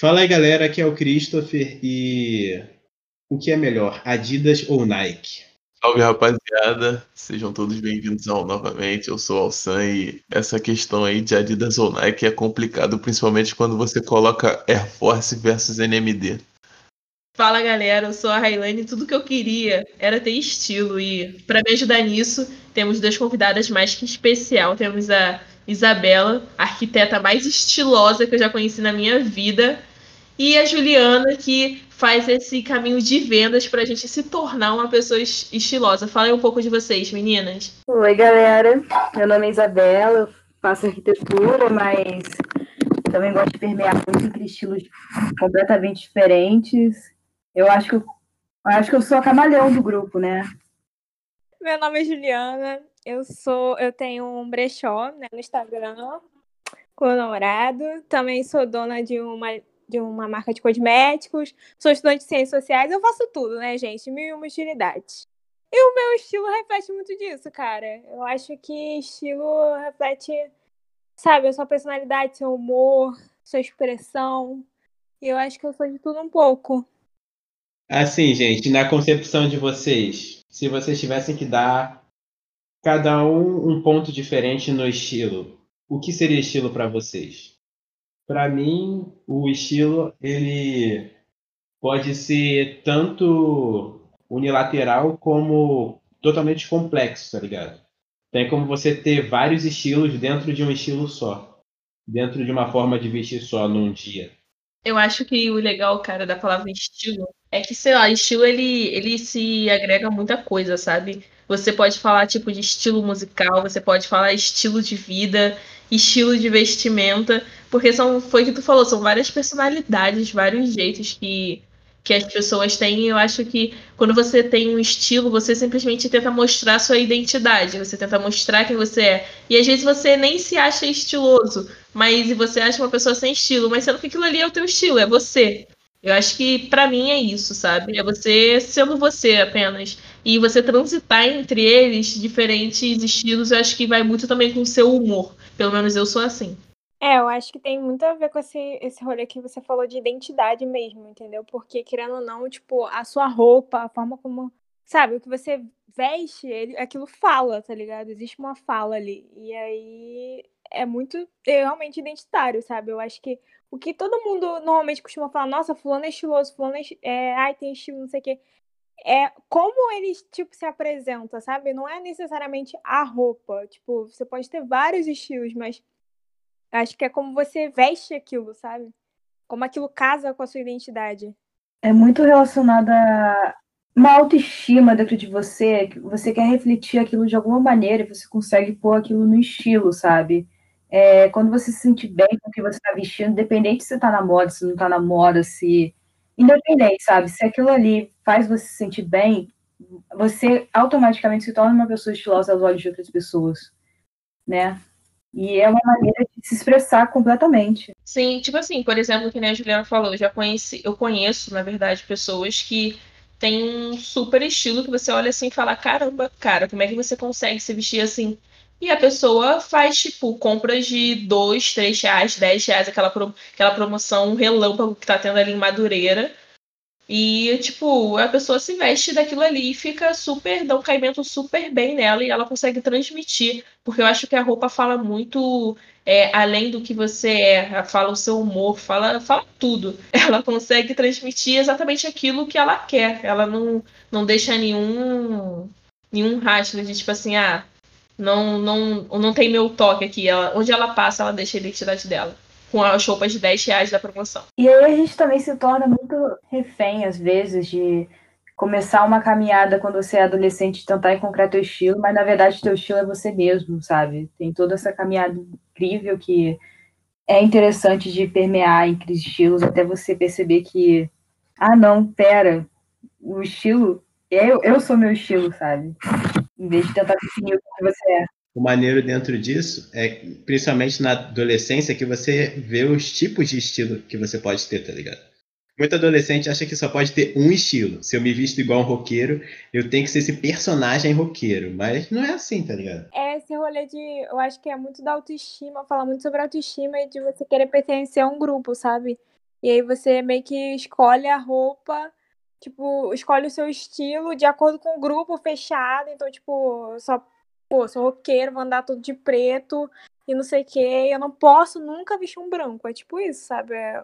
Fala aí, galera, aqui é o Christopher e o que é melhor, Adidas ou Nike? Salve rapaziada, sejam todos bem-vindos ao novamente. Eu sou o Alsan e essa questão aí de Adidas ou Nike é complicado, principalmente quando você coloca Air Force versus NMD. Fala galera, eu sou a Railane e tudo que eu queria era ter estilo. E para me ajudar nisso, temos duas convidadas mais que especial. Temos a Isabela, arquiteta mais estilosa que eu já conheci na minha vida, e a Juliana, que faz esse caminho de vendas para a gente se tornar uma pessoa estilosa. Fala um pouco de vocês, meninas. Oi, galera. Meu nome é Isabela, eu faço arquitetura, mas também gosto de permear muito entre estilos completamente diferentes. Eu acho que eu, eu acho que eu sou a camaleão do grupo, né? Meu nome é Juliana. Eu sou, eu tenho um brechó né, no Instagram com o namorado. Também sou dona de uma de uma marca de cosméticos, sou estudante de ciências sociais, eu faço tudo, né, gente? Mil e uma utilidades. E o meu estilo reflete muito disso, cara. Eu acho que estilo reflete, sabe, a sua personalidade, seu humor, sua expressão. E eu acho que eu sou de tudo um pouco. Assim, gente, na concepção de vocês, se vocês tivessem que dar cada um um ponto diferente no estilo, o que seria estilo para vocês? Para mim, o estilo ele pode ser tanto unilateral como totalmente complexo, tá ligado? Tem como você ter vários estilos dentro de um estilo só, dentro de uma forma de vestir só num dia. Eu acho que o legal, cara, da palavra estilo é que, sei lá, estilo ele, ele se agrega a muita coisa, sabe? Você pode falar tipo de estilo musical, você pode falar estilo de vida, estilo de vestimenta, porque são, foi o que tu falou, são várias personalidades, vários jeitos que, que as pessoas têm. Eu acho que quando você tem um estilo, você simplesmente tenta mostrar sua identidade, você tenta mostrar quem você é. E às vezes você nem se acha estiloso, mas você acha uma pessoa sem estilo, mas sendo que aquilo ali é o teu estilo, é você. Eu acho que para mim é isso, sabe? É você sendo você apenas. E você transitar entre eles, diferentes estilos, eu acho que vai muito também com o seu humor. Pelo menos eu sou assim. É, eu acho que tem muito a ver com esse, esse rolê que você falou de identidade mesmo, entendeu? Porque, querendo ou não, tipo, a sua roupa, a forma como. Sabe, o que você veste, ele, aquilo fala, tá ligado? Existe uma fala ali. E aí é muito é realmente identitário, sabe? Eu acho que o que todo mundo normalmente costuma falar, nossa, fulano é estiloso, fulano é, é ai, tem estilo, não sei o quê. É como eles, tipo, se apresenta, sabe? Não é necessariamente a roupa. Tipo, você pode ter vários estilos, mas acho que é como você veste aquilo, sabe? Como aquilo casa com a sua identidade. É muito relacionada a uma autoestima dentro de você, você quer refletir aquilo de alguma maneira e você consegue pôr aquilo no estilo, sabe? É, quando você se sente bem com o que você está vestindo, independente se está na moda, se não está na moda, se. Independente, sabe? Se aquilo ali faz você se sentir bem, você automaticamente se torna uma pessoa estilosa aos olhos de outras pessoas, né? E é uma maneira de se expressar completamente. Sim, tipo assim, por exemplo, que nem a Juliana falou, eu já conheci, eu conheço, na verdade, pessoas que têm um super estilo que você olha assim e fala, caramba, cara, como é que você consegue se vestir assim? E a pessoa faz, tipo, compras de 2, 3 reais, 10 reais, aquela, pro, aquela promoção relâmpago que tá tendo ali em Madureira. E, tipo, a pessoa se veste daquilo ali e fica super, dá um caimento super bem nela e ela consegue transmitir. Porque eu acho que a roupa fala muito é, além do que você é, fala o seu humor, fala, fala tudo. Ela consegue transmitir exatamente aquilo que ela quer. Ela não, não deixa nenhum, nenhum rastro de, tipo assim, ah não, não, não tem meu toque aqui. Ela, onde ela passa, ela deixa a identidade dela. Com as roupas de 10 reais da promoção. E aí a gente também se torna muito refém, às vezes, de começar uma caminhada quando você é adolescente, tentar encontrar teu estilo, mas na verdade teu estilo é você mesmo, sabe? Tem toda essa caminhada incrível que é interessante de permear entre estilos até você perceber que, ah, não, pera, o estilo, eu, eu sou meu estilo, sabe? em vez de tentar definir o que você é. O maneiro dentro disso é, principalmente na adolescência, que você vê os tipos de estilo que você pode ter, tá ligado? Muito adolescente acha que só pode ter um estilo. Se eu me visto igual um roqueiro, eu tenho que ser esse personagem roqueiro. Mas não é assim, tá ligado? É esse rolê de. Eu acho que é muito da autoestima, falar muito sobre autoestima e de você querer pertencer a um grupo, sabe? E aí você meio que escolhe a roupa, tipo, escolhe o seu estilo de acordo com o grupo fechado. Então, tipo, só, pô, sou roqueiro, vou andar tudo de preto e não sei o quê. Eu não posso nunca vestir um branco. É tipo isso, sabe? É...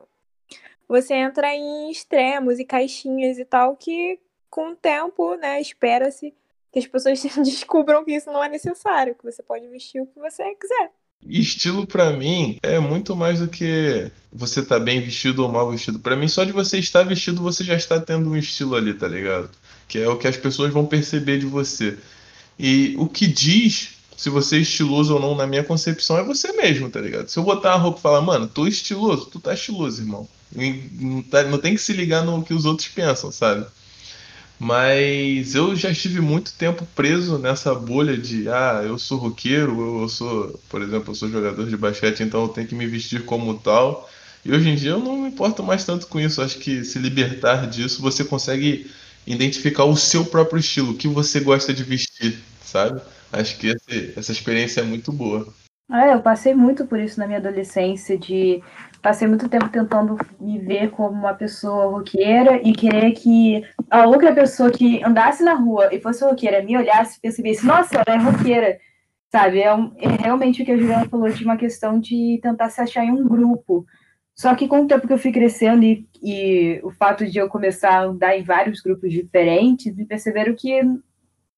Você entra em extremos e caixinhas e tal que com o tempo, né, espera-se que as pessoas descubram que isso não é necessário, que você pode vestir o que você quiser. Estilo para mim é muito mais do que você tá bem vestido ou mal vestido. Para mim, só de você estar vestido, você já está tendo um estilo ali, tá ligado? Que é o que as pessoas vão perceber de você. E o que diz se você é estiloso ou não, na minha concepção, é você mesmo, tá ligado? Se eu botar a roupa e falar, mano, tô estiloso, tu tá estiloso, irmão. Não, tá, não tem que se ligar no que os outros pensam, sabe? Mas eu já estive muito tempo preso nessa bolha de ah, eu sou roqueiro, eu sou, por exemplo, eu sou jogador de basquete, então eu tenho que me vestir como tal. E hoje em dia eu não me importo mais tanto com isso. Acho que se libertar disso, você consegue identificar o seu próprio estilo, o que você gosta de vestir, sabe? Acho que esse, essa experiência é muito boa. É, eu passei muito por isso na minha adolescência, de passei muito tempo tentando me ver como uma pessoa roqueira e querer que a outra pessoa que andasse na rua e fosse roqueira me olhasse e percebesse, nossa, ela é roqueira, sabe? É, um, é realmente o que a Juliana falou de uma questão de tentar se achar em um grupo. Só que com o tempo que eu fui crescendo e, e o fato de eu começar a andar em vários grupos diferentes, me perceberam que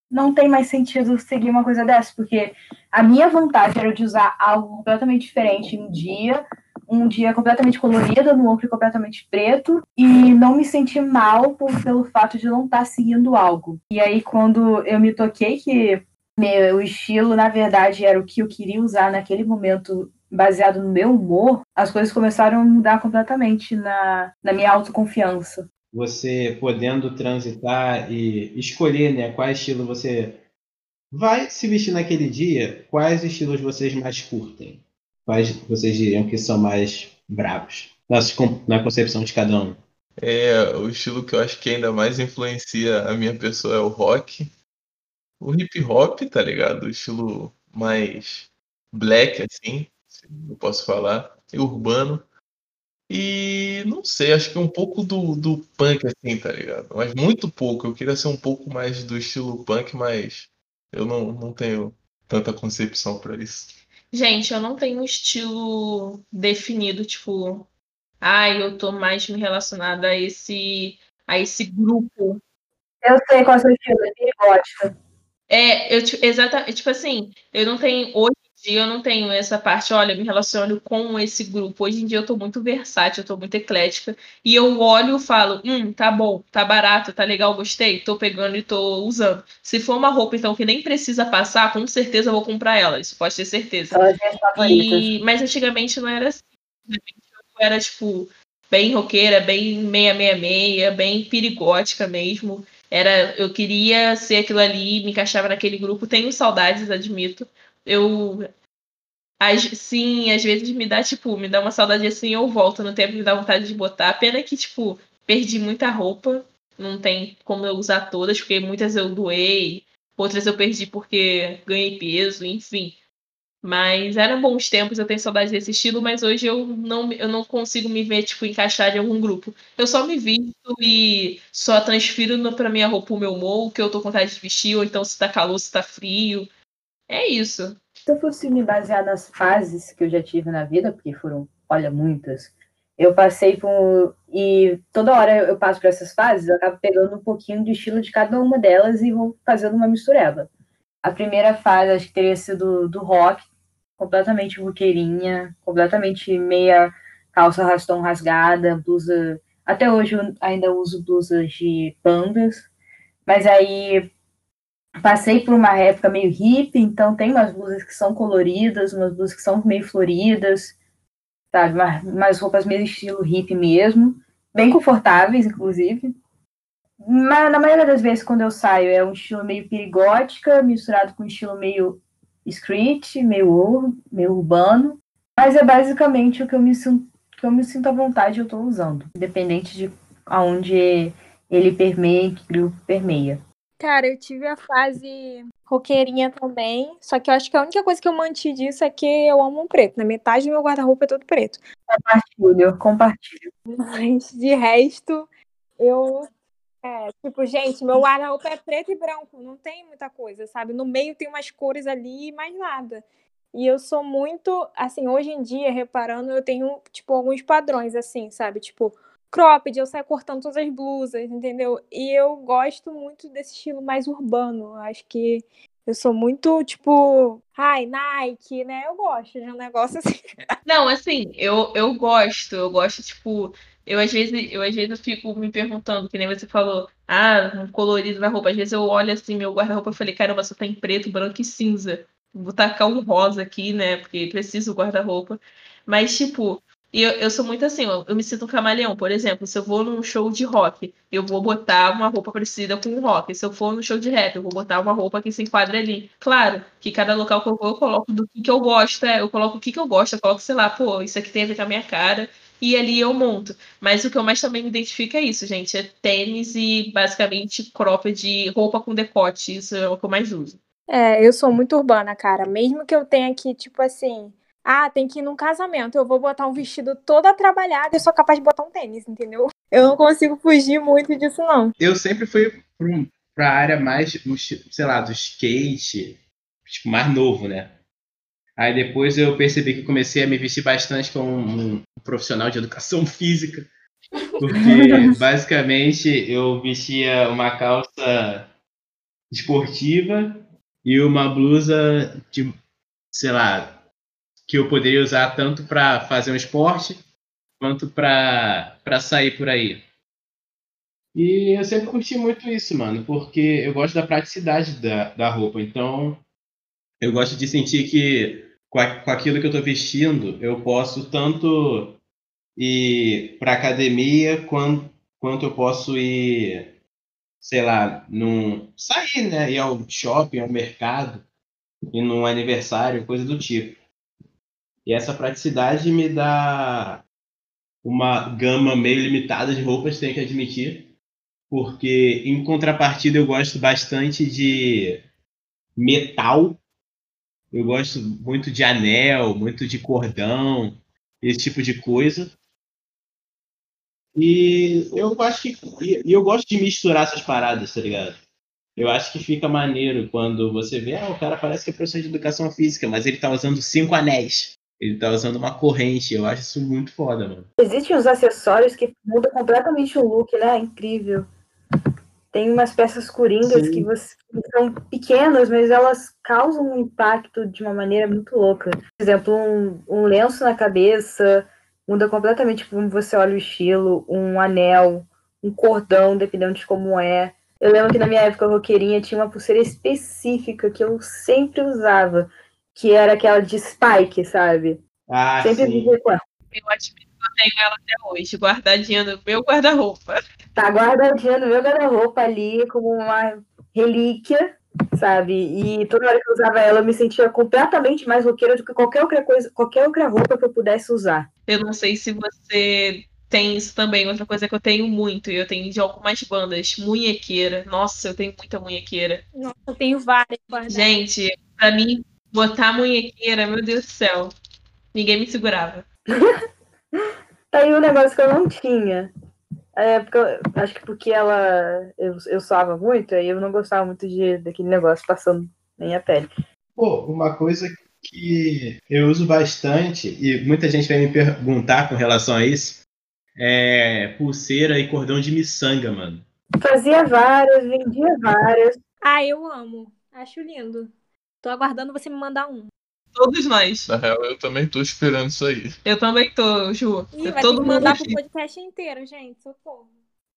não tem mais sentido seguir uma coisa dessa, porque a minha vontade era de usar algo completamente diferente um dia, um dia completamente colorido, no outro completamente preto, e não me sentir mal por, pelo fato de não estar tá seguindo algo. E aí, quando eu me toquei que meu estilo, na verdade, era o que eu queria usar naquele momento, baseado no meu humor, as coisas começaram a mudar completamente na, na minha autoconfiança. Você podendo transitar e escolher né, qual estilo você vai se vestir naquele dia, quais estilos vocês mais curtem? quais vocês diriam que são mais bravos? Na concepção de cada um. É, o estilo que eu acho que ainda mais influencia a minha pessoa é o rock. O hip hop, tá ligado? O estilo mais black, assim, eu posso falar. E urbano. E não sei, acho que um pouco do, do punk, assim, tá ligado? Mas muito pouco. Eu queria ser um pouco mais do estilo punk, mas eu não, não tenho tanta concepção para isso. Gente, eu não tenho um estilo definido, tipo, ai, ah, eu tô mais me relacionada a esse a esse grupo. Eu sei qual é o seu estilo, é periódica. É, eu exatamente, tipo assim, eu não tenho hoje dia eu não tenho essa parte, olha, me relaciono com esse grupo. Hoje em dia eu tô muito versátil, eu tô muito eclética. E eu olho e falo, hum, tá bom, tá barato, tá legal, gostei, tô pegando e tô usando. Se for uma roupa, então, que nem precisa passar, com certeza eu vou comprar ela. Isso pode ter certeza. E... Mas antigamente não era assim. Eu era, tipo, bem roqueira, bem meia, meia, meia, bem perigótica mesmo. Era, eu queria ser aquilo ali, me encaixava naquele grupo. Tenho saudades, admito eu sim, às vezes me dá, tipo, me dá uma saudade assim, eu volto no tempo, me dá vontade de botar. Pena que, tipo, perdi muita roupa, não tem como eu usar todas, porque muitas eu doei, outras eu perdi porque ganhei peso, enfim. Mas eram bons tempos, eu tenho saudade desse estilo, mas hoje eu não, eu não consigo me ver, tipo, encaixar em algum grupo. Eu só me visto e só transfiro pra minha roupa o meu o que eu tô com vontade de vestir, ou então se tá calor, se tá frio. É isso. Se eu fosse me basear nas fases que eu já tive na vida, porque foram, olha, muitas, eu passei por. E toda hora eu passo por essas fases, eu acabo pegando um pouquinho de estilo de cada uma delas e vou fazendo uma mistureba. A primeira fase, acho que teria sido do rock, completamente roqueirinha, completamente meia calça rastão rasgada, blusa. Até hoje eu ainda uso blusas de bandas, mas aí passei por uma época meio hippie, então tem umas blusas que são coloridas, umas blusas que são meio floridas, sabe? Umas roupas meio estilo hippie mesmo, bem confortáveis, inclusive. Mas na maioria das vezes, quando eu saio, é um estilo meio perigótica, misturado com um estilo meio street, meio, meio urbano. Mas é basicamente o que eu me sinto, que eu me sinto à vontade eu estou usando, independente de aonde ele permeia, que grupo permeia. Cara, eu tive a fase roqueirinha também. Só que eu acho que a única coisa que eu mantive disso é que eu amo um preto. Na metade do meu guarda-roupa é todo preto. Compartilho, compartilho. Mas de resto, eu. É, tipo, gente, meu guarda-roupa é preto e branco, não tem muita coisa, sabe? No meio tem umas cores ali e mais nada. E eu sou muito, assim, hoje em dia, reparando, eu tenho, tipo, alguns padrões, assim, sabe? Tipo, cropped, eu saio cortando todas as blusas, entendeu? E eu gosto muito desse estilo mais urbano. Acho que eu sou muito, tipo, ai, Nike, né? Eu gosto de um negócio assim. Não, assim, eu, eu gosto, eu gosto, tipo, eu às vezes, eu às vezes fico me perguntando, que nem você falou, ah, um colorido na roupa. Às vezes eu olho assim, meu guarda-roupa e falei, caramba, só tem preto, branco e cinza. Vou tacar um rosa aqui, né? Porque preciso guarda-roupa. Mas, tipo, eu, eu sou muito assim, eu, eu, me sinto um camaleão. Por exemplo, se eu vou num show de rock, eu vou botar uma roupa parecida com o rock. Se eu for num show de rap, eu vou botar uma roupa que se enquadra ali. Claro, que cada local que eu vou, eu coloco do que, que eu gosto. É, eu coloco o que, que eu gosto, eu coloco, sei lá, pô, isso aqui tem a ver com a minha cara. E ali eu monto. Mas o que eu mais também me identifico é isso, gente. É tênis e basicamente cropped de roupa com decote. Isso é o que eu mais uso. É, eu sou muito urbana, cara. Mesmo que eu tenha que, tipo assim, ah, tem que ir num casamento, eu vou botar um vestido toda trabalhada e sou capaz de botar um tênis, entendeu? Eu não consigo fugir muito disso, não. Eu sempre fui pra área mais, sei lá, do skate, tipo, mais novo, né? Aí depois eu percebi que comecei a me vestir bastante como um, um profissional de educação física. Porque basicamente eu vestia uma calça esportiva e uma blusa de, sei lá, que eu poderia usar tanto para fazer um esporte quanto para sair por aí. E eu sempre curti muito isso, mano, porque eu gosto da praticidade da, da roupa. Então, eu gosto de sentir que com, a, com aquilo que eu estou vestindo, eu posso tanto ir para academia quanto, quanto eu posso ir sei lá, num, sair, né? Ir ao shopping, ao mercado, ir num aniversário, coisa do tipo. E essa praticidade me dá uma gama meio limitada de roupas, tenho que admitir, porque em contrapartida eu gosto bastante de metal, eu gosto muito de anel, muito de cordão, esse tipo de coisa. E eu acho que. E eu gosto de misturar essas paradas, tá ligado? Eu acho que fica maneiro quando você vê, ah, o cara parece que é professor de educação física, mas ele tá usando cinco anéis. Ele tá usando uma corrente. Eu acho isso muito foda, mano. Existem uns acessórios que mudam completamente o look, né? Incrível. Tem umas peças coringas Sim. que, você, que são pequenas, mas elas causam um impacto de uma maneira muito louca. Por exemplo, um, um lenço na cabeça, muda completamente como você olha o estilo, um anel, um cordão, dependendo de como é. Eu lembro que na minha época roqueirinha tinha uma pulseira específica que eu sempre usava, que era aquela de Spike, sabe? Ah, sempre sim. com ela. Eu admito que eu tenho ela até hoje, guardadinha no meu guarda-roupa. Tá guardadinha no meu guarda-roupa ali, como uma relíquia sabe? E toda hora que eu usava ela, eu me sentia completamente mais roqueira do que qualquer outra coisa, qualquer outra roupa que eu pudesse usar. Eu não sei se você tem isso também, outra coisa que eu tenho muito, e eu tenho de algumas bandas, munhequeira. Nossa, eu tenho muita munhequeira. Nossa, eu tenho várias bandas. Gente, pra mim, botar munhequeira, meu Deus do céu, ninguém me segurava. tá aí um negócio que eu não tinha. É, porque eu, acho que porque ela. Eu, eu suava muito, aí eu não gostava muito de, daquele negócio passando na minha pele. Pô, uma coisa que eu uso bastante, e muita gente vai me perguntar com relação a isso, é pulseira e cordão de miçanga, mano. Fazia várias, vendia várias. Ah, eu amo. Acho lindo. Tô aguardando você me mandar um. Todos nós. Na real, eu também tô esperando isso aí. Eu também tô, Ju. Ih, vai todo ter que mandar pro podcast inteiro, gente. Socorro.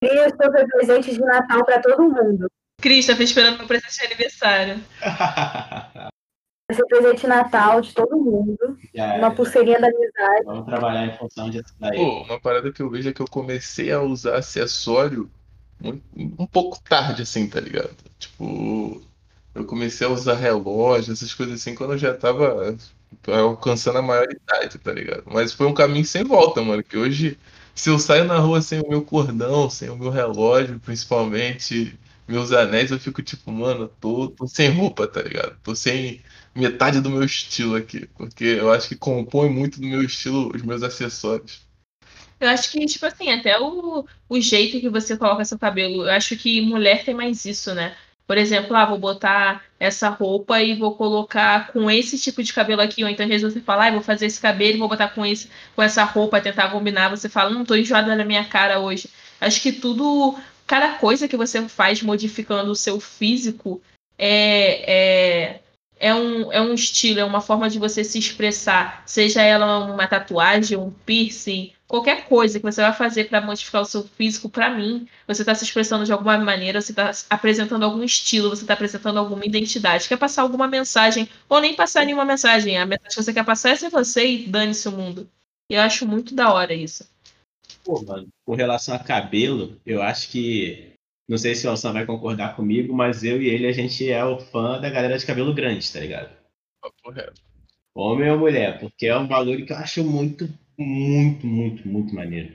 Cris, foi presente de Natal pra todo mundo. Cris, tá esperando meu presente de aniversário. Vai ser presente de Natal de todo mundo. Já, uma pulseirinha da amizade. Vamos trabalhar em função disso daí. Pô, uma parada que eu vejo é que eu comecei a usar acessório um, um pouco tarde, assim, tá ligado? Tipo, eu comecei a usar relógio, essas coisas assim, quando eu já tava alcançando a maioridade, tá ligado? Mas foi um caminho sem volta, mano. Que hoje, se eu saio na rua sem o meu cordão, sem o meu relógio, principalmente meus anéis, eu fico tipo, mano, tô, tô sem roupa, tá ligado? Tô sem metade do meu estilo aqui. Porque eu acho que compõe muito do meu estilo os meus acessórios. Eu acho que, tipo assim, até o, o jeito que você coloca seu cabelo, eu acho que mulher tem mais isso, né? Por exemplo, ah, vou botar essa roupa e vou colocar com esse tipo de cabelo aqui, ou então às vezes você fala, ah, vou fazer esse cabelo e vou botar com, esse, com essa roupa, tentar combinar, você fala, não, tô enjoada na minha cara hoje. Acho que tudo, cada coisa que você faz modificando o seu físico é, é, é, um, é um estilo, é uma forma de você se expressar, seja ela uma tatuagem, um piercing, qualquer coisa que você vai fazer para modificar o seu físico, para mim, você está se expressando de alguma maneira, você está apresentando algum estilo, você está apresentando alguma identidade, quer passar alguma mensagem, ou nem passar nenhuma mensagem. A mensagem que você quer passar é ser você e dane-se o mundo. E eu acho muito da hora isso. Pô, mano, com relação a cabelo, eu acho que. Não sei se o Alção vai concordar comigo, mas eu e ele, a gente é o fã da galera de cabelo grande, tá ligado? Correto. Homem ou mulher, porque é um valor que eu acho muito muito, muito, muito maneiro.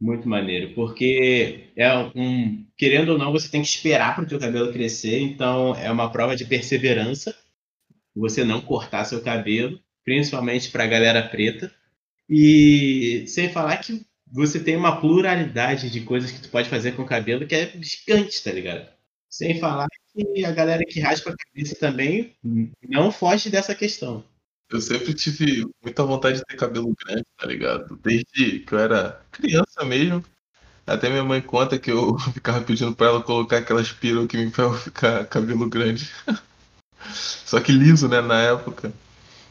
Muito maneiro, porque é um, querendo ou não, você tem que esperar para o teu cabelo crescer, então é uma prova de perseverança. Você não cortar seu cabelo, principalmente para a galera preta. E sem falar que você tem uma pluralidade de coisas que tu pode fazer com o cabelo que é gigante, tá ligado? Sem falar que a galera que raspa a cabeça também não foge dessa questão. Eu sempre tive muita vontade de ter cabelo grande, tá ligado? Desde que eu era criança mesmo. Até minha mãe conta que eu ficava pedindo pra ela colocar aquelas perucas em mim pra ficar cabelo grande. Só que liso, né, na época.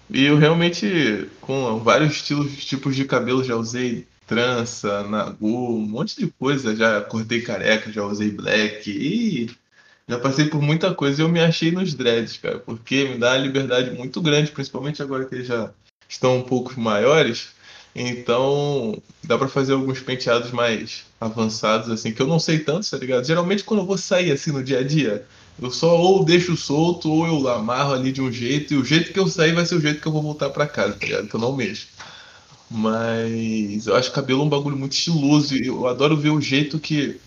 E eu realmente, com vários estilos, tipos de cabelo, já usei trança, nagu, um monte de coisa. Já cortei careca, já usei black. E já passei por muita coisa e eu me achei nos dreads, cara, porque me dá uma liberdade muito grande, principalmente agora que eles já estão um pouco maiores. Então, dá para fazer alguns penteados mais avançados, assim, que eu não sei tanto, tá ligado? Geralmente, quando eu vou sair assim no dia a dia, eu só ou deixo solto ou eu amarro ali de um jeito, e o jeito que eu sair vai ser o jeito que eu vou voltar para casa, tá ligado? Que eu não mexo. Mas eu acho cabelo um bagulho muito estiloso e eu adoro ver o jeito que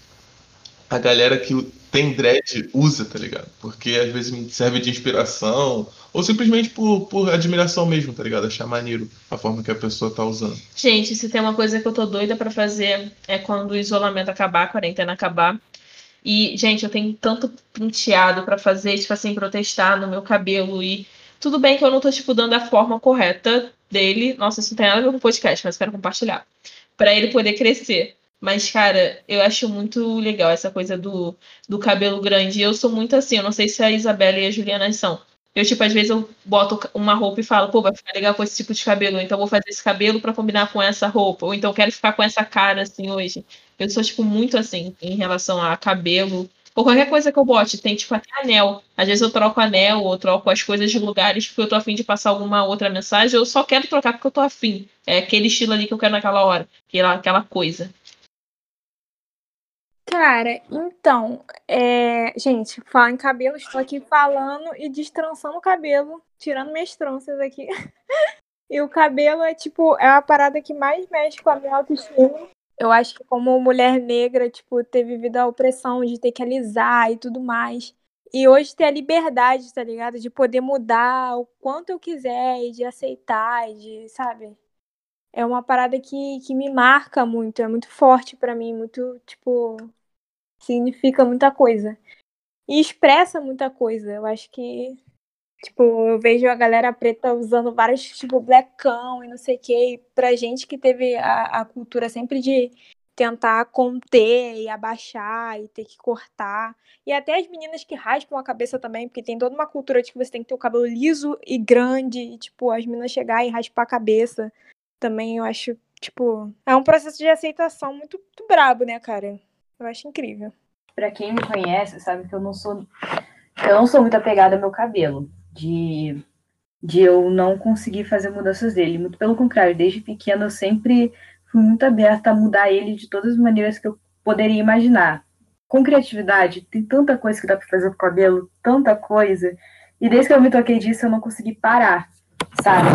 a galera que tem dread usa, tá ligado? Porque às vezes serve de inspiração, ou simplesmente por, por admiração mesmo, tá ligado? Achar maneiro a forma que a pessoa tá usando. Gente, se tem uma coisa que eu tô doida para fazer é quando o isolamento acabar, a quarentena acabar. E, gente, eu tenho tanto penteado para fazer, tipo assim, protestar no meu cabelo. E tudo bem que eu não tô, tipo, dando a forma correta dele. Nossa, isso não tem nada a ver com o podcast, mas quero compartilhar. para ele poder crescer. Mas, cara, eu acho muito legal essa coisa do, do cabelo grande. Eu sou muito assim, eu não sei se a Isabela e a Juliana são. Eu, tipo, às vezes eu boto uma roupa e falo, pô, vai ficar legal com esse tipo de cabelo, então vou fazer esse cabelo para combinar com essa roupa. Ou então quero ficar com essa cara, assim, hoje. Eu sou, tipo, muito assim, em relação a cabelo. Ou qualquer coisa que eu bote, tem, tipo, até anel. Às vezes eu troco anel, ou troco as coisas de lugares porque eu tô afim de passar alguma outra mensagem. Eu só quero trocar porque eu tô afim. É aquele estilo ali que eu quero naquela hora. Aquela, aquela coisa. Cara, então, é... gente, falar em cabelo, estou aqui falando e destrançando o cabelo, tirando minhas tranças aqui. e o cabelo é tipo, é a parada que mais mexe com a minha autoestima. Eu acho que como mulher negra, tipo, ter vivido a opressão de ter que alisar e tudo mais. E hoje ter a liberdade, tá ligado? De poder mudar o quanto eu quiser e de aceitar e de, sabe? É uma parada que, que me marca muito, é muito forte para mim, muito, tipo, significa muita coisa. E expressa muita coisa. Eu acho que, tipo, eu vejo a galera preta usando vários, tipo, blackão e não sei o quê. E pra gente que teve a, a cultura sempre de tentar conter e abaixar e ter que cortar. E até as meninas que raspam a cabeça também, porque tem toda uma cultura de que você tem que ter o cabelo liso e grande, e, tipo, as meninas chegar e raspar a cabeça. Também eu acho, tipo, é um processo de aceitação muito, muito brabo, né, cara? Eu acho incrível. Para quem me conhece, sabe que eu não sou eu não sou muito apegada ao meu cabelo, de de eu não conseguir fazer mudanças dele, muito pelo contrário, desde pequena eu sempre fui muito aberta a mudar ele de todas as maneiras que eu poderia imaginar. Com criatividade, tem tanta coisa que dá para fazer com o cabelo, tanta coisa. E desde que eu me toquei disso, eu não consegui parar sabe?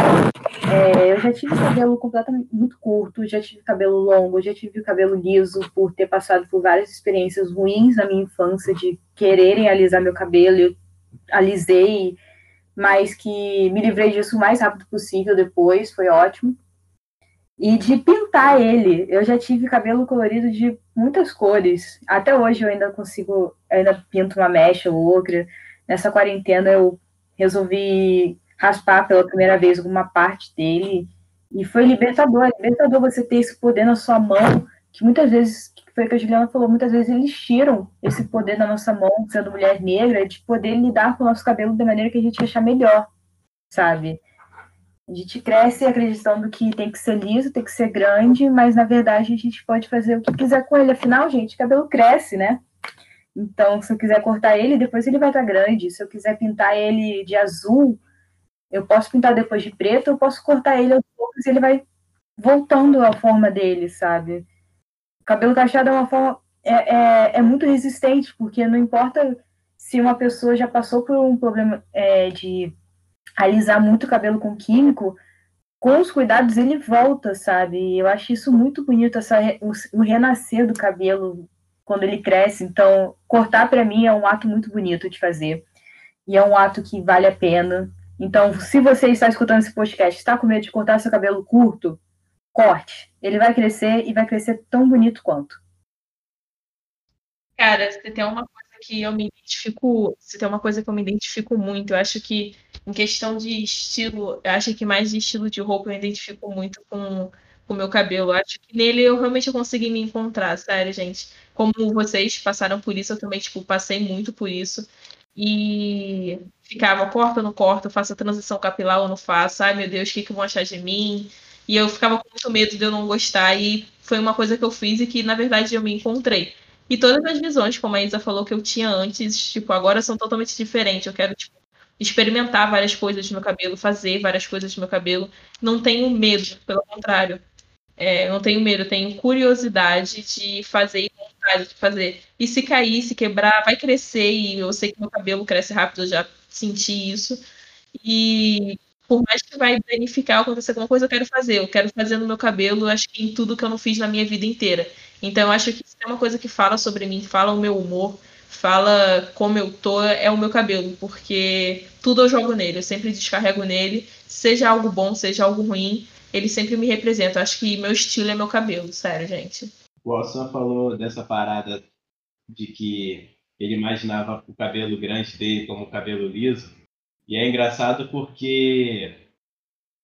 É, eu já tive cabelo completamente muito curto, já tive cabelo longo, já tive cabelo liso por ter passado por várias experiências ruins na minha infância de quererem alisar meu cabelo. Eu alisei, mas que me livrei disso o mais rápido possível depois, foi ótimo. E de pintar ele. Eu já tive cabelo colorido de muitas cores. Até hoje eu ainda consigo, ainda pinto uma mecha ou outra. Nessa quarentena eu resolvi raspar pela primeira vez alguma parte dele. E foi libertador, é libertador você ter esse poder na sua mão, que muitas vezes, foi o que a Juliana falou, muitas vezes eles tiram esse poder da nossa mão, sendo mulher negra, de poder lidar com o nosso cabelo da maneira que a gente achar melhor, sabe? A gente cresce acreditando que tem que ser liso, tem que ser grande, mas na verdade a gente pode fazer o que quiser com ele. Afinal, gente, cabelo cresce, né? Então, se eu quiser cortar ele, depois ele vai estar grande. Se eu quiser pintar ele de azul, eu posso pintar depois de preto, eu posso cortar ele aos poucos e ele vai voltando à forma dele, sabe? Cabelo cacheado é uma forma. É, é, é muito resistente, porque não importa se uma pessoa já passou por um problema é, de alisar muito o cabelo com químico, com os cuidados ele volta, sabe? Eu acho isso muito bonito, essa, o, o renascer do cabelo quando ele cresce. Então, cortar para mim é um ato muito bonito de fazer. E é um ato que vale a pena. Então, se você está escutando esse podcast, está com medo de cortar seu cabelo curto, corte. Ele vai crescer e vai crescer tão bonito quanto. Cara, você tem uma coisa que eu me identifico, se tem uma coisa que eu me identifico muito, eu acho que em questão de estilo, eu acho que mais de estilo de roupa eu me identifico muito com o meu cabelo. Eu acho que nele eu realmente consegui me encontrar, sério, gente. Como vocês passaram por isso, eu também, tipo, passei muito por isso. E ficava, corta ou não corta, faço a transição capilar ou não faço, ai meu Deus, o que, que vão achar de mim? E eu ficava com muito medo de eu não gostar, e foi uma coisa que eu fiz e que, na verdade, eu me encontrei. E todas as visões, como a Isa falou, que eu tinha antes, tipo, agora são totalmente diferentes. Eu quero, tipo, experimentar várias coisas no meu cabelo, fazer várias coisas no meu cabelo. Não tenho medo, pelo contrário. É, não tenho medo, tenho curiosidade de fazer e vontade de fazer. E se cair, se quebrar, vai crescer. E eu sei que meu cabelo cresce rápido, eu já senti isso. E por mais que vai danificar acontecer alguma coisa, eu quero fazer. Eu quero fazer no meu cabelo, acho que em tudo que eu não fiz na minha vida inteira. Então, eu acho que isso é uma coisa que fala sobre mim, fala o meu humor, fala como eu tô, é o meu cabelo, porque tudo eu jogo nele, eu sempre descarrego nele, seja algo bom, seja algo ruim, ele sempre me representa. Eu acho que meu estilo é meu cabelo, sério, gente. O Alson falou dessa parada de que ele imaginava o cabelo grande dele como cabelo liso. E é engraçado porque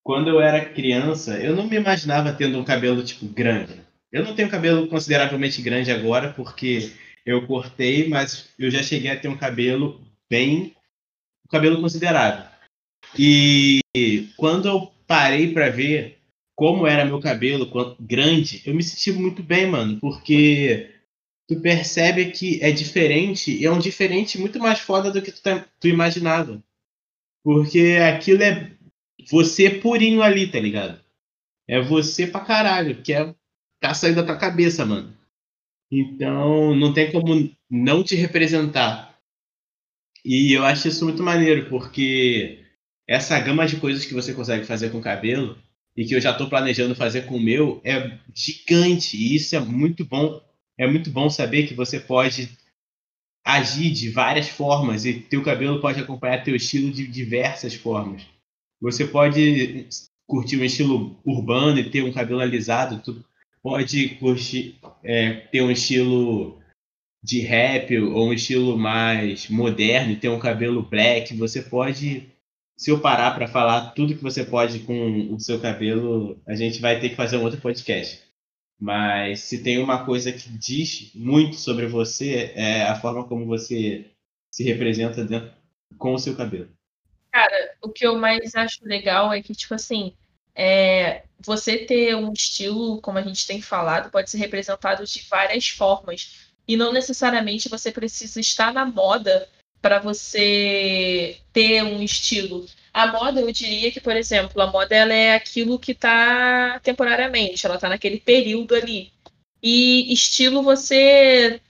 quando eu era criança, eu não me imaginava tendo um cabelo tipo grande. Eu não tenho cabelo consideravelmente grande agora porque eu cortei, mas eu já cheguei a ter um cabelo bem um cabelo considerável. E quando eu parei para ver como era meu cabelo grande, eu me senti muito bem, mano, porque tu percebe que é diferente e é um diferente muito mais foda do que tu, tá, tu imaginava. Porque aquilo é você purinho ali, tá ligado? É você pra caralho, que é tá saindo da tua cabeça, mano. Então, não tem como não te representar. E eu acho isso muito maneiro, porque essa gama de coisas que você consegue fazer com o cabelo e que eu já tô planejando fazer com o meu é gigante. E isso é muito bom. É muito bom saber que você pode agir de várias formas e teu cabelo pode acompanhar teu estilo de diversas formas. Você pode curtir um estilo urbano e ter um cabelo alisado, tu pode curtir, é, ter um estilo de rap ou um estilo mais moderno e ter um cabelo black. Você pode, se eu parar para falar tudo que você pode com o seu cabelo, a gente vai ter que fazer um outro podcast. Mas se tem uma coisa que diz muito sobre você, é a forma como você se representa dentro, com o seu cabelo. Cara, o que eu mais acho legal é que, tipo assim, é, você ter um estilo, como a gente tem falado, pode ser representado de várias formas. E não necessariamente você precisa estar na moda para você ter um estilo. A moda, eu diria que, por exemplo, a moda ela é aquilo que está temporariamente, ela está naquele período ali. E estilo você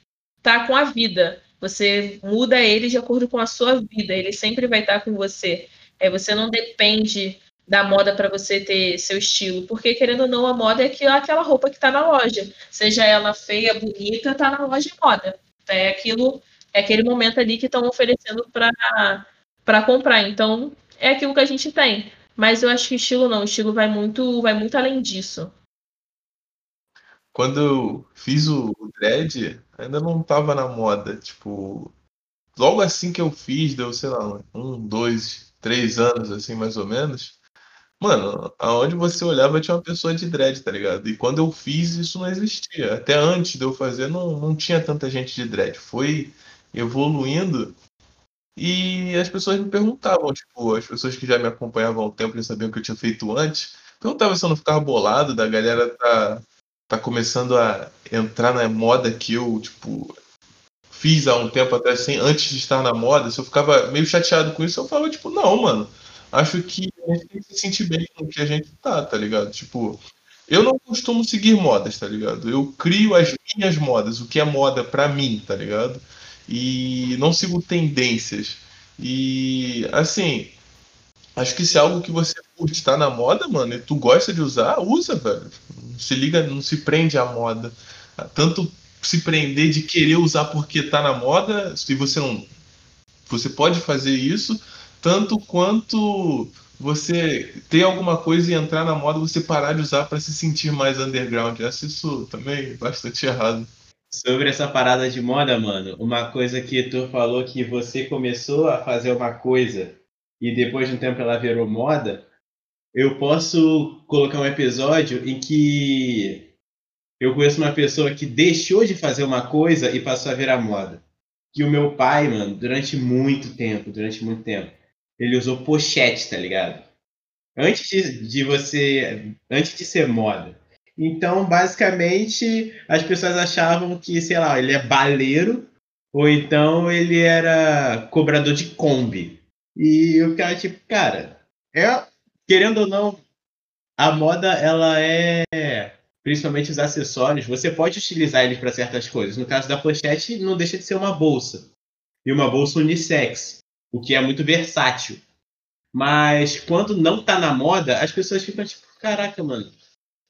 tá com a vida. Você muda ele de acordo com a sua vida. Ele sempre vai estar tá com você. É, você não depende da moda para você ter seu estilo, porque querendo ou não, a moda é aquela roupa que está na loja, seja ela feia, bonita, está na loja de moda. É aquilo, é aquele momento ali que estão oferecendo para comprar. Então, é aquilo que a gente tem. Mas eu acho que estilo não, estilo vai muito, vai muito além disso. quando eu fiz o, o dread, ainda não tava na moda. Tipo, logo assim que eu fiz, deu, sei lá, um, dois, três anos, assim, mais ou menos. Mano, aonde você olhava tinha uma pessoa de dread, tá ligado? E quando eu fiz, isso não existia. Até antes de eu fazer, não, não tinha tanta gente de dread. Foi evoluindo e as pessoas me perguntavam, tipo, as pessoas que já me acompanhavam há um tempo e sabiam o que eu tinha feito antes, perguntavam se eu não ficava bolado da galera tá, tá começando a entrar na moda que eu, tipo, fiz há um tempo atrás, assim, antes de estar na moda, se eu ficava meio chateado com isso, eu falava, tipo, não, mano, acho que a gente tem que se sentir bem com o que a gente tá, tá ligado? Tipo, eu não costumo seguir modas, tá ligado? Eu crio as minhas modas, o que é moda pra mim, tá ligado? E não sigo tendências. E, assim, acho que se é algo que você curte tá na moda, mano, e tu gosta de usar, usa, velho. Não se liga, não se prende à moda. Tanto se prender de querer usar porque tá na moda, se você não. Você pode fazer isso, tanto quanto você ter alguma coisa e entrar na moda, você parar de usar para se sentir mais underground. Eu acho isso também bastante errado. Sobre essa parada de moda, mano, uma coisa que tu falou que você começou a fazer uma coisa e depois de um tempo ela virou moda, eu posso colocar um episódio em que eu conheço uma pessoa que deixou de fazer uma coisa e passou a virar moda. Que o meu pai, mano, durante muito tempo, durante muito tempo, ele usou pochete, tá ligado? Antes de, de você. Antes de ser moda. Então, basicamente, as pessoas achavam que, sei lá, ele é baleiro, ou então ele era cobrador de Kombi. E eu ficava tipo, cara, é, querendo ou não, a moda, ela é principalmente os acessórios, você pode utilizar eles para certas coisas. No caso da pochete, não deixa de ser uma bolsa. E uma bolsa unissex, o que é muito versátil. Mas quando não tá na moda, as pessoas ficam tipo, caraca, mano.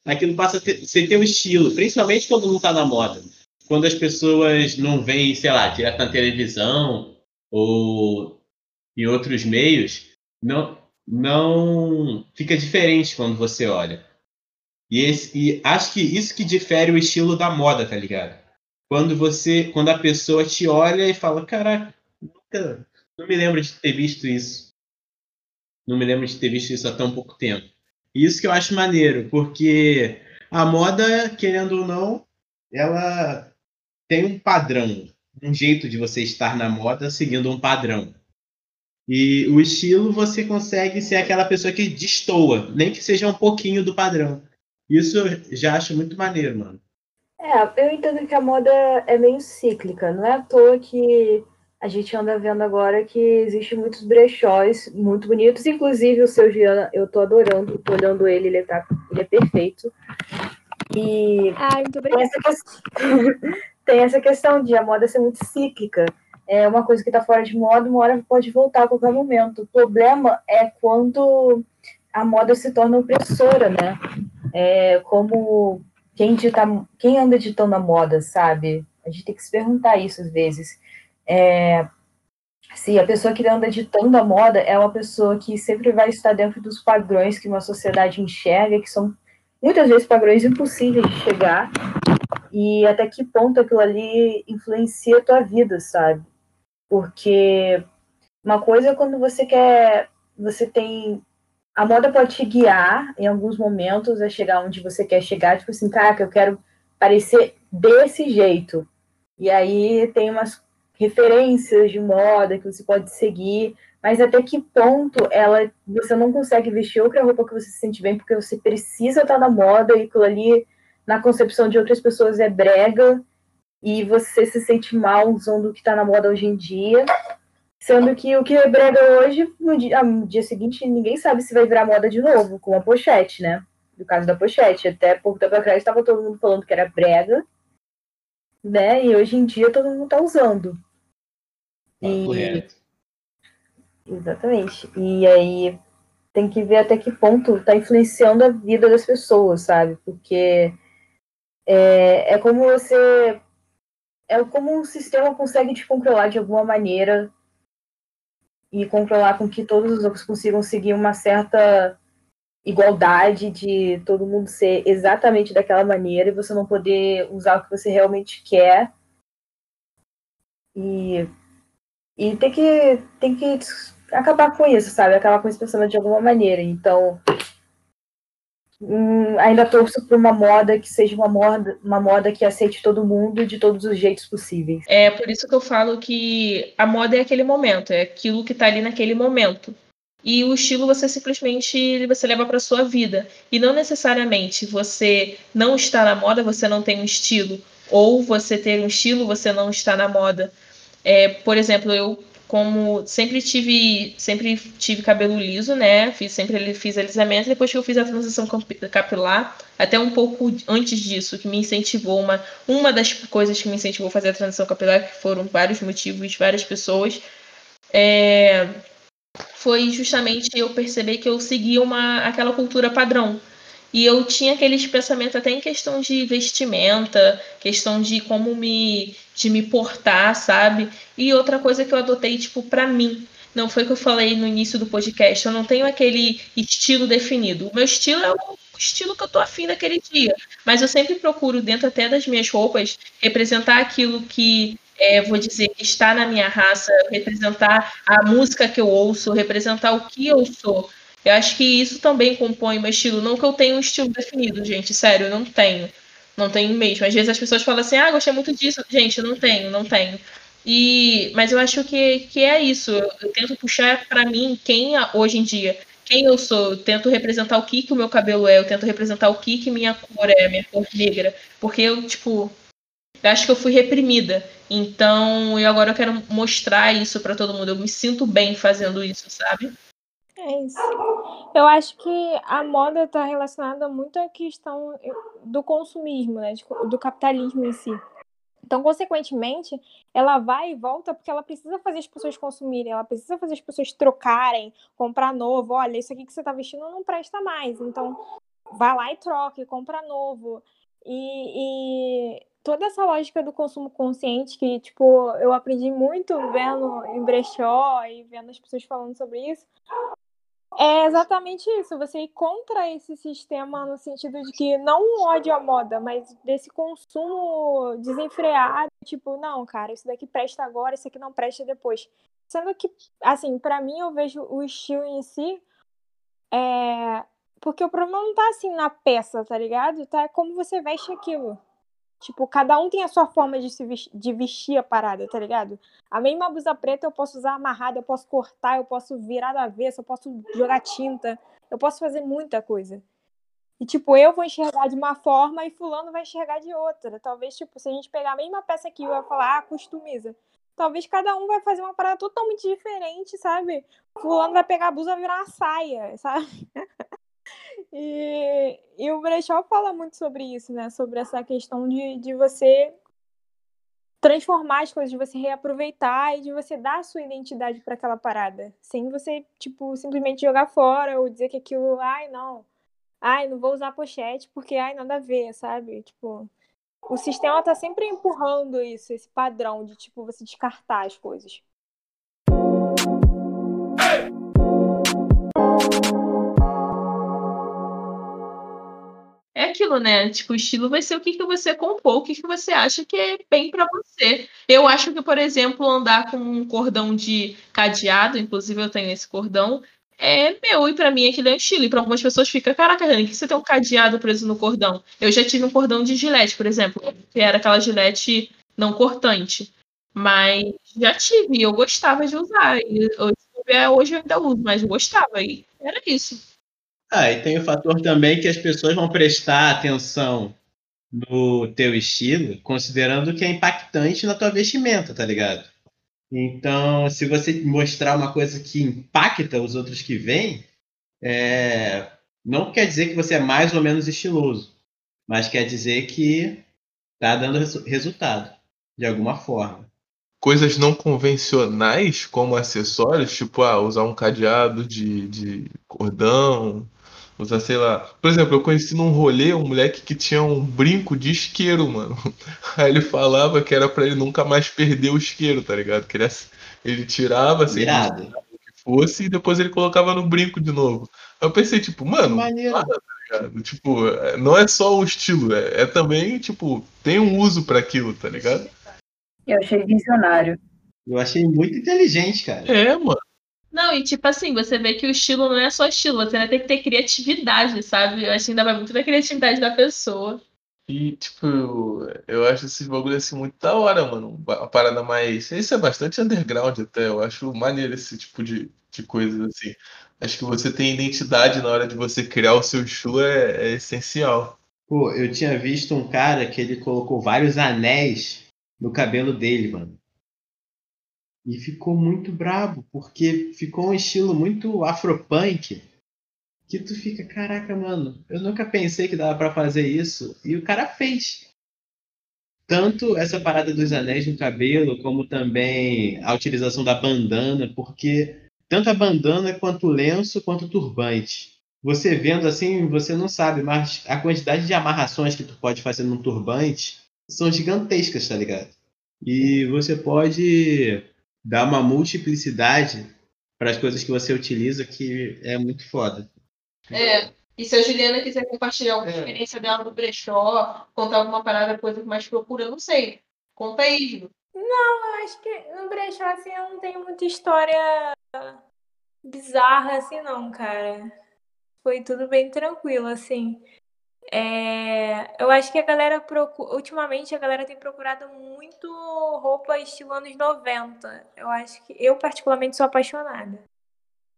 Aquilo passa a ter, ser teu estilo, principalmente quando não tá na moda. Quando as pessoas não veem, sei lá, direto na televisão ou em outros meios, não, não fica diferente quando você olha. E, esse, e acho que isso que difere o estilo da moda, tá ligado? Quando você, quando a pessoa te olha e fala, caraca, nunca, não me lembro de ter visto isso. Não me lembro de ter visto isso há tão pouco tempo. Isso que eu acho maneiro, porque a moda, querendo ou não, ela tem um padrão, um jeito de você estar na moda seguindo um padrão. E o estilo você consegue ser aquela pessoa que destoa, nem que seja um pouquinho do padrão. Isso eu já acho muito maneiro, mano. É, eu entendo que a moda é meio cíclica. Não é à toa que a gente anda vendo agora que existem muitos brechós muito bonitos. Inclusive o seu Giana, eu tô adorando, tô olhando ele, ele, tá, ele é perfeito. E Ai, muito obrigada. Tem, essa tem essa questão de a moda ser muito cíclica. É uma coisa que está fora de moda, uma hora pode voltar a qualquer momento. O problema é quando a moda se torna opressora, né? É como quem, dita, quem anda ditando a moda, sabe? A gente tem que se perguntar isso às vezes. É, se a pessoa que anda ditando a moda é uma pessoa que sempre vai estar dentro dos padrões que uma sociedade enxerga, que são muitas vezes padrões impossíveis de chegar, e até que ponto aquilo ali influencia a tua vida, sabe? Porque uma coisa é quando você quer, você tem a moda pode te guiar em alguns momentos a chegar onde você quer chegar, tipo assim, caraca, eu quero parecer desse jeito. E aí tem umas referências de moda que você pode seguir, mas até que ponto ela você não consegue vestir outra roupa que você se sente bem porque você precisa estar na moda e aquilo ali na concepção de outras pessoas é brega e você se sente mal usando o que está na moda hoje em dia Sendo que o que é brega hoje, no dia, ah, no dia seguinte, ninguém sabe se vai virar moda de novo, com a pochete, né? No caso da pochete. Até pouco tempo atrás estava todo mundo falando que era brega, né? E hoje em dia todo mundo tá usando. E... Correto. Exatamente. E aí tem que ver até que ponto tá influenciando a vida das pessoas, sabe? Porque é, é como você. É como um sistema consegue te controlar de alguma maneira e controlar com que todos os outros consigam seguir uma certa igualdade de todo mundo ser exatamente daquela maneira e você não poder usar o que você realmente quer. E, e tem que tem que acabar com isso, sabe? Acabar com esse pensamento de alguma maneira. Então, hum, ainda torço por uma moda que seja uma moda, uma moda que aceite todo mundo de todos os jeitos possíveis. É por isso que eu falo que a moda é aquele momento, é aquilo que tá ali naquele momento e o estilo você simplesmente você leva para sua vida. E não necessariamente você não está na moda você não tem um estilo. Ou você ter um estilo você não está na moda. É, por exemplo eu como sempre tive sempre tive cabelo liso né? Fiz sempre fiz alisamento depois que eu fiz a transição capilar até um pouco antes disso que me incentivou uma uma das coisas que me incentivou a fazer a transição capilar que foram vários motivos várias pessoas é, foi justamente eu perceber que eu seguia uma, aquela cultura padrão. E eu tinha aqueles pensamentos até em questão de vestimenta, questão de como me de me portar, sabe? E outra coisa que eu adotei tipo para mim, não foi o que eu falei no início do podcast, eu não tenho aquele estilo definido. O meu estilo é o estilo que eu tô afim daquele dia, mas eu sempre procuro dentro até das minhas roupas representar aquilo que é, vou dizer, estar na minha raça, representar a música que eu ouço, representar o que eu sou. Eu acho que isso também compõe meu estilo. Não que eu tenha um estilo definido, gente, sério, eu não tenho. Não tenho mesmo. Às vezes as pessoas falam assim, ah, gostei muito disso. Gente, eu não tenho, não tenho. E, mas eu acho que, que é isso. Eu, tento puxar para mim quem hoje em dia, quem eu sou. Eu tento representar o que, que o meu cabelo é, eu tento representar o que, que minha cor é, minha cor negra. Porque eu, tipo, eu acho que eu fui reprimida. Então, eu agora eu quero mostrar isso para todo mundo. Eu me sinto bem fazendo isso, sabe? É isso. Eu acho que a moda está relacionada muito à questão do consumismo, né? Do capitalismo em si. Então, consequentemente, ela vai e volta porque ela precisa fazer as pessoas consumirem, ela precisa fazer as pessoas trocarem, comprar novo. Olha, isso aqui que você está vestindo não presta mais. Então, vai lá e troca, compra novo. E, e toda essa lógica do consumo consciente que, tipo, eu aprendi muito vendo em brechó e vendo as pessoas falando sobre isso, é exatamente isso. Você ir contra esse sistema no sentido de que não ódio à moda, mas desse consumo desenfreado, tipo, não, cara, isso daqui presta agora, isso aqui não presta depois. Sendo que, assim, para mim eu vejo o estilo em si é... porque o problema não tá assim na peça, tá ligado? Tá como você veste aquilo. Tipo, cada um tem a sua forma de, se vestir, de vestir a parada, tá ligado? A mesma blusa preta eu posso usar amarrada, eu posso cortar, eu posso virar do avesso, eu posso jogar tinta, eu posso fazer muita coisa. E, tipo, eu vou enxergar de uma forma e fulano vai enxergar de outra. Talvez, tipo, se a gente pegar a mesma peça aqui e vai falar, ah, customiza. Talvez cada um vai fazer uma parada totalmente diferente, sabe? Fulano vai pegar a blusa e virar uma saia, sabe? E, e o Brechó fala muito sobre isso, né? Sobre essa questão de, de você transformar as coisas, de você reaproveitar e de você dar a sua identidade para aquela parada, sem você, tipo, simplesmente jogar fora ou dizer que aquilo, ai, não, ai, não vou usar pochete porque, ai, nada a ver, sabe? Tipo, o sistema tá sempre empurrando isso, esse padrão de, tipo, você descartar as coisas. Aquilo, né? Tipo, o estilo vai ser o que, que você compôs, o que, que você acha que é bem para você. Eu acho que, por exemplo, andar com um cordão de cadeado, inclusive eu tenho esse cordão, é meu, e para mim aquilo é estilo. E pra algumas pessoas fica, caraca, Rani, que você tem um cadeado preso no cordão? Eu já tive um cordão de gilete, por exemplo, que era aquela gilete não cortante. Mas já tive, eu gostava de usar. E hoje eu ainda uso, mas gostava. E era isso. Ah, e tem o fator também que as pessoas vão prestar atenção no teu estilo, considerando que é impactante na tua vestimenta, tá ligado? Então, se você mostrar uma coisa que impacta os outros que vêm, é... não quer dizer que você é mais ou menos estiloso, mas quer dizer que tá dando resultado, de alguma forma. Coisas não convencionais, como acessórios, tipo ah, usar um cadeado de, de cordão, Usar, sei lá. Por exemplo, eu conheci num rolê um moleque que tinha um brinco de isqueiro, mano. Aí ele falava que era para ele nunca mais perder o isqueiro, tá ligado? Que ele, ele tirava, assim, o que fosse e depois ele colocava no brinco de novo. Eu pensei, tipo, mano, para, tá ligado? Tipo, é- não é só um estilo, é, é também, tipo, tem um uso pra aquilo, tá ligado? Eu achei visionário. Eu achei muito inteligente, cara. É, mano. Não, e tipo assim, você vê que o estilo não é só estilo, você ainda tem que ter criatividade, sabe? Eu acho que ainda vai muito da criatividade da pessoa. E, tipo, eu, eu acho esses bagulho assim muito da hora, mano. Uma parada mais. Isso é bastante underground até. Eu acho maneiro esse tipo de, de coisas assim. Acho que você tem identidade na hora de você criar o seu estilo é, é essencial. Pô, eu tinha visto um cara que ele colocou vários anéis no cabelo dele, mano. E ficou muito brabo, porque ficou um estilo muito afropunk. Que tu fica, caraca, mano, eu nunca pensei que dava pra fazer isso. E o cara fez. Tanto essa parada dos anéis no cabelo, como também a utilização da bandana, porque tanto a bandana quanto o lenço, quanto o turbante. Você vendo assim, você não sabe, mas a quantidade de amarrações que tu pode fazer num turbante são gigantescas, tá ligado? E você pode dar uma multiplicidade para as coisas que você utiliza que é muito foda. É. E se a Juliana quiser compartilhar alguma É. experiência dela no brechó, contar alguma parada, coisa que mais procura, eu não sei. Conta aí, Ju. Eu acho que no brechó, assim, eu não tenho muita história bizarra, assim, não, cara. Foi tudo bem tranquilo, assim. É, eu acho que a galera procura. Ultimamente a galera tem procurado muito roupa estilo anos 90. Eu acho que. Eu, particularmente, sou apaixonada.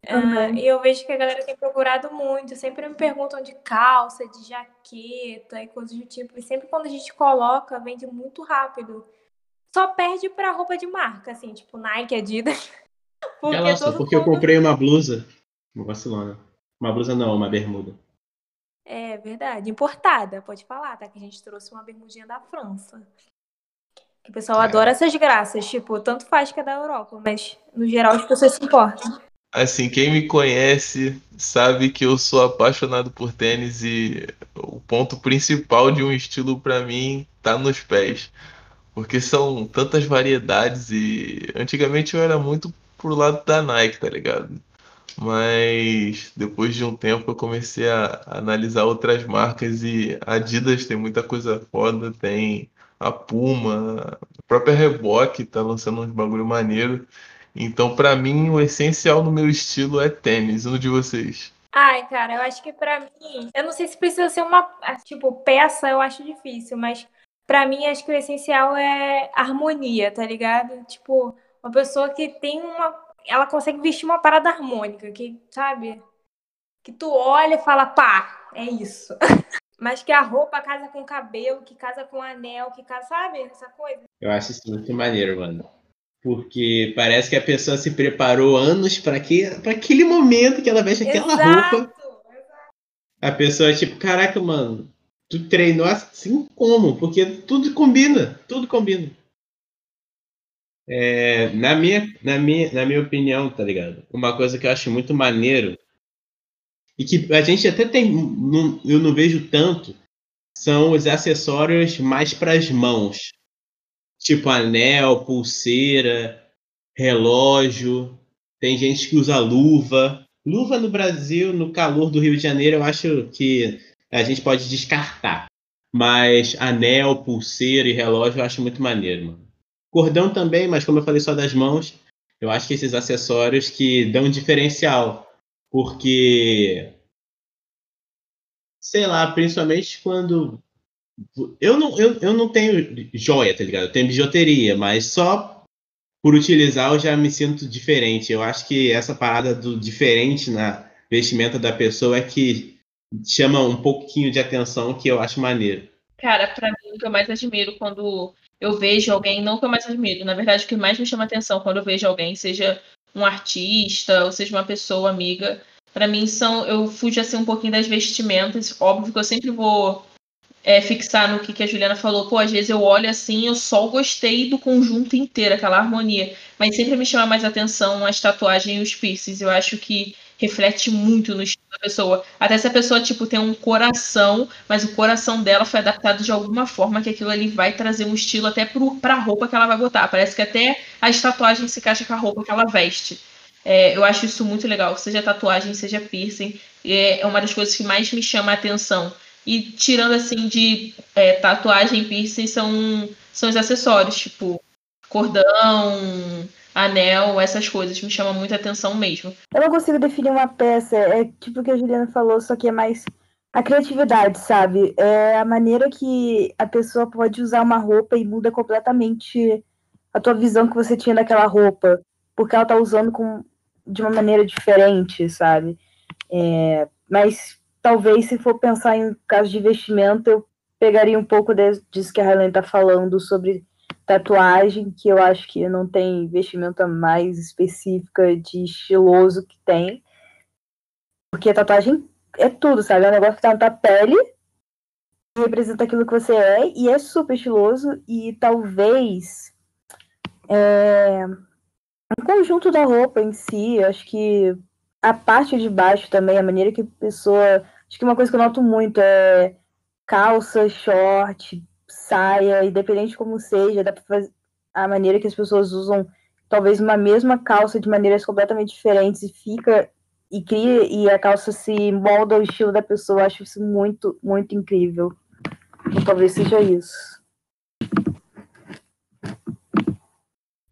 Ah, Também. e eu vejo que a galera tem procurado muito. Sempre me perguntam de calça, de jaqueta e coisas do tipo. E sempre quando a gente coloca, vende muito rápido. Só perde pra roupa de marca, assim, tipo Nike, Adidas. Porque Nossa, todo porque eu mundo- comprei uma blusa. Uma vacilona. Uma blusa não, uma bermuda. É verdade. Importada, pode falar, tá? Que a gente trouxe uma bermudinha da França. Que o pessoal É. adora essas graças. Tipo, tanto faz que é da Europa, mas no geral as pessoas se importam. Assim, quem me conhece sabe que eu sou apaixonado por tênis e o ponto principal de um estilo pra mim tá nos pés. Porque são tantas variedades e antigamente eu era muito pro lado da Nike, tá ligado? Mas depois de um tempo eu comecei a analisar outras marcas e a Adidas tem muita coisa foda, tem a Puma, a própria Reebok tá lançando uns bagulho maneiro. Então, pra mim, o essencial no meu estilo é tênis, e no de vocês. Ai, cara, eu acho que pra mim. Eu não sei se precisa ser uma. Tipo, peça, eu acho difícil, mas pra mim acho que o essencial é harmonia, tá ligado? Tipo, uma pessoa que tem uma. Ela consegue vestir uma parada harmônica, que, sabe? Que tu olha e fala, pá, é isso. Mas que a roupa casa com o cabelo, que casa com o anel, que casa, sabe? Essa coisa. Eu acho isso muito maneiro, mano. Porque parece que a pessoa se preparou anos para aquele momento que ela veste aquela Exato! roupa. A pessoa, tipo, caraca, mano, tu treinou assim como? Porque tudo combina, tudo combina. É, na, minha, na, minha, na minha opinião, tá ligado? Uma coisa que eu acho muito maneiro e que a gente até tem, não- eu não vejo tanto, são os acessórios mais para as mãos. Tipo anel, pulseira, relógio. Tem gente que usa luva. Luva no Brasil, no calor do Rio de Janeiro, eu acho que a gente pode descartar. Mas anel, pulseira e relógio eu acho muito maneiro, mano. Cordão também, mas como eu falei só das mãos, eu acho que esses acessórios que dão diferencial. Porque. Sei lá, principalmente quando. Eu não, eu, eu não tenho joia, tá ligado? Eu tenho bijuteria, mas só por utilizar eu já me sinto diferente. Eu acho que essa parada do diferente na vestimenta da pessoa é que chama um pouquinho de atenção que eu acho maneiro. Cara, pra mim, o que eu mais admiro quando eu vejo alguém, não que eu mais admiro, na verdade, o que mais me chama atenção quando eu vejo alguém, seja um artista ou seja uma pessoa amiga, pra mim são, eu fujo assim um pouquinho das vestimentas, óbvio que eu sempre vou é, fixar no que, que a Juliana falou, pô, às vezes eu olho assim, eu só gostei do conjunto inteiro, aquela harmonia, mas sempre me chama mais atenção as tatuagens e os piercings, eu acho que reflete muito no estilo da pessoa. Até se a pessoa, tipo, tem um coração, mas o coração dela foi adaptado de alguma forma que aquilo ali vai trazer um estilo até pro, pra roupa que ela vai botar. Parece que até as tatuagens se encaixa com a roupa que ela veste. É, eu acho isso muito legal, seja tatuagem, seja piercing. É, uma das coisas que mais me chama a atenção. E tirando assim de é, tatuagem piercing são, são os acessórios, tipo cordão, anel, essas coisas me chamam muita atenção mesmo. Eu não consigo definir uma peça, é tipo o que a Juliana falou, só que é mais a criatividade, sabe? É a maneira que a pessoa pode usar uma roupa e muda completamente a tua visão que você tinha daquela roupa, porque ela tá usando com, de uma maneira diferente, sabe? É, mas talvez se for pensar em caso de investimento, eu pegaria um pouco disso que a Helen tá falando sobre tatuagem, que eu acho que não tem investimento mais específica de estiloso que tem. Porque a tatuagem é tudo, sabe? É um negócio que tá na tua pele, representa aquilo que você é, e é super estiloso, e talvez é, um conjunto da roupa em si, acho que a parte de baixo também, a maneira que a pessoa. Acho que uma coisa que eu noto muito é calça, short, saia, independente de como seja, dá pra fazer a maneira que as pessoas usam talvez uma mesma calça de maneiras completamente diferentes e fica e cria e a calça se molda ao estilo da pessoa. Acho isso muito, muito incrível. Então, talvez seja isso.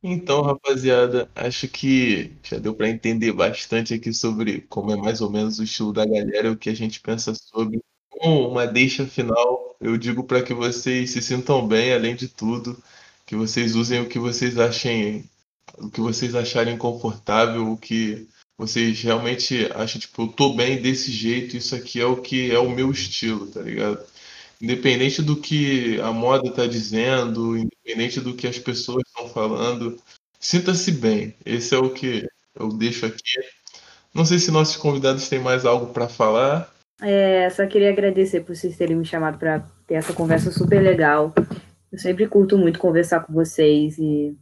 Então, rapaziada, acho que já deu para entender bastante aqui sobre como é mais ou menos o estilo da galera, o que a gente pensa sobre. Com uma deixa final, eu digo para que vocês se sintam bem, além de tudo, que vocês usem o que vocês achem, o que vocês acharem confortável, o que vocês realmente acham, tipo, eu tô bem desse jeito, isso aqui é o que é o meu estilo, tá ligado? Independente do que a moda tá dizendo, independente do que as pessoas estão falando, sinta-se bem. Esse é o que eu deixo aqui. Não sei se nossos convidados têm mais algo para falar. É, só queria agradecer por vocês terem me chamado para ter essa conversa super legal. Eu sempre curto muito conversar com vocês e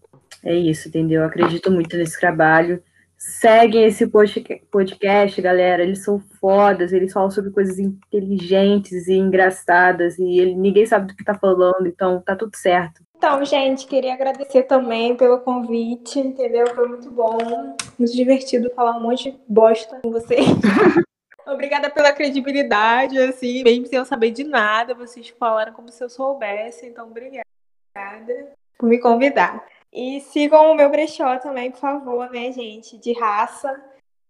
é isso, entendeu? Eu acredito muito nesse trabalho Seguem esse podcast, galera. Eles são fodas, eles falam sobre coisas inteligentes e engraçadas, e ele, ninguém sabe do que tá falando, então tá tudo certo. Então, gente, queria agradecer também pelo convite, entendeu? Foi muito bom, muito divertido falar um monte de bosta com vocês. Obrigada pela credibilidade, assim, mesmo sem eu saber de nada, vocês falaram como se eu soubesse, então obrigada por me convidar. E sigam o meu brechó também, por favor, né, gente? De raça.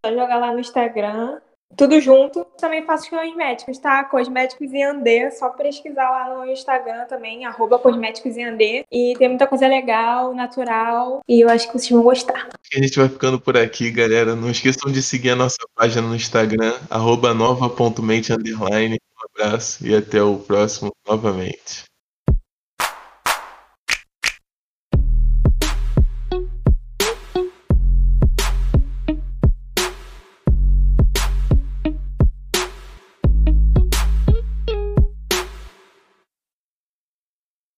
Só jogar lá no Instagram. Tudo junto. Também faço cosméticos, tá? Cosméticos e Andê. Só pesquisar lá no Instagram também, arroba cosméticos e Andê. E tem muita coisa legal, natural. E eu acho que vocês vão gostar. A gente vai ficando por aqui, galera. Não esqueçam de seguir a nossa página no Instagram, arroba nova.mente Um abraço e até o próximo novamente.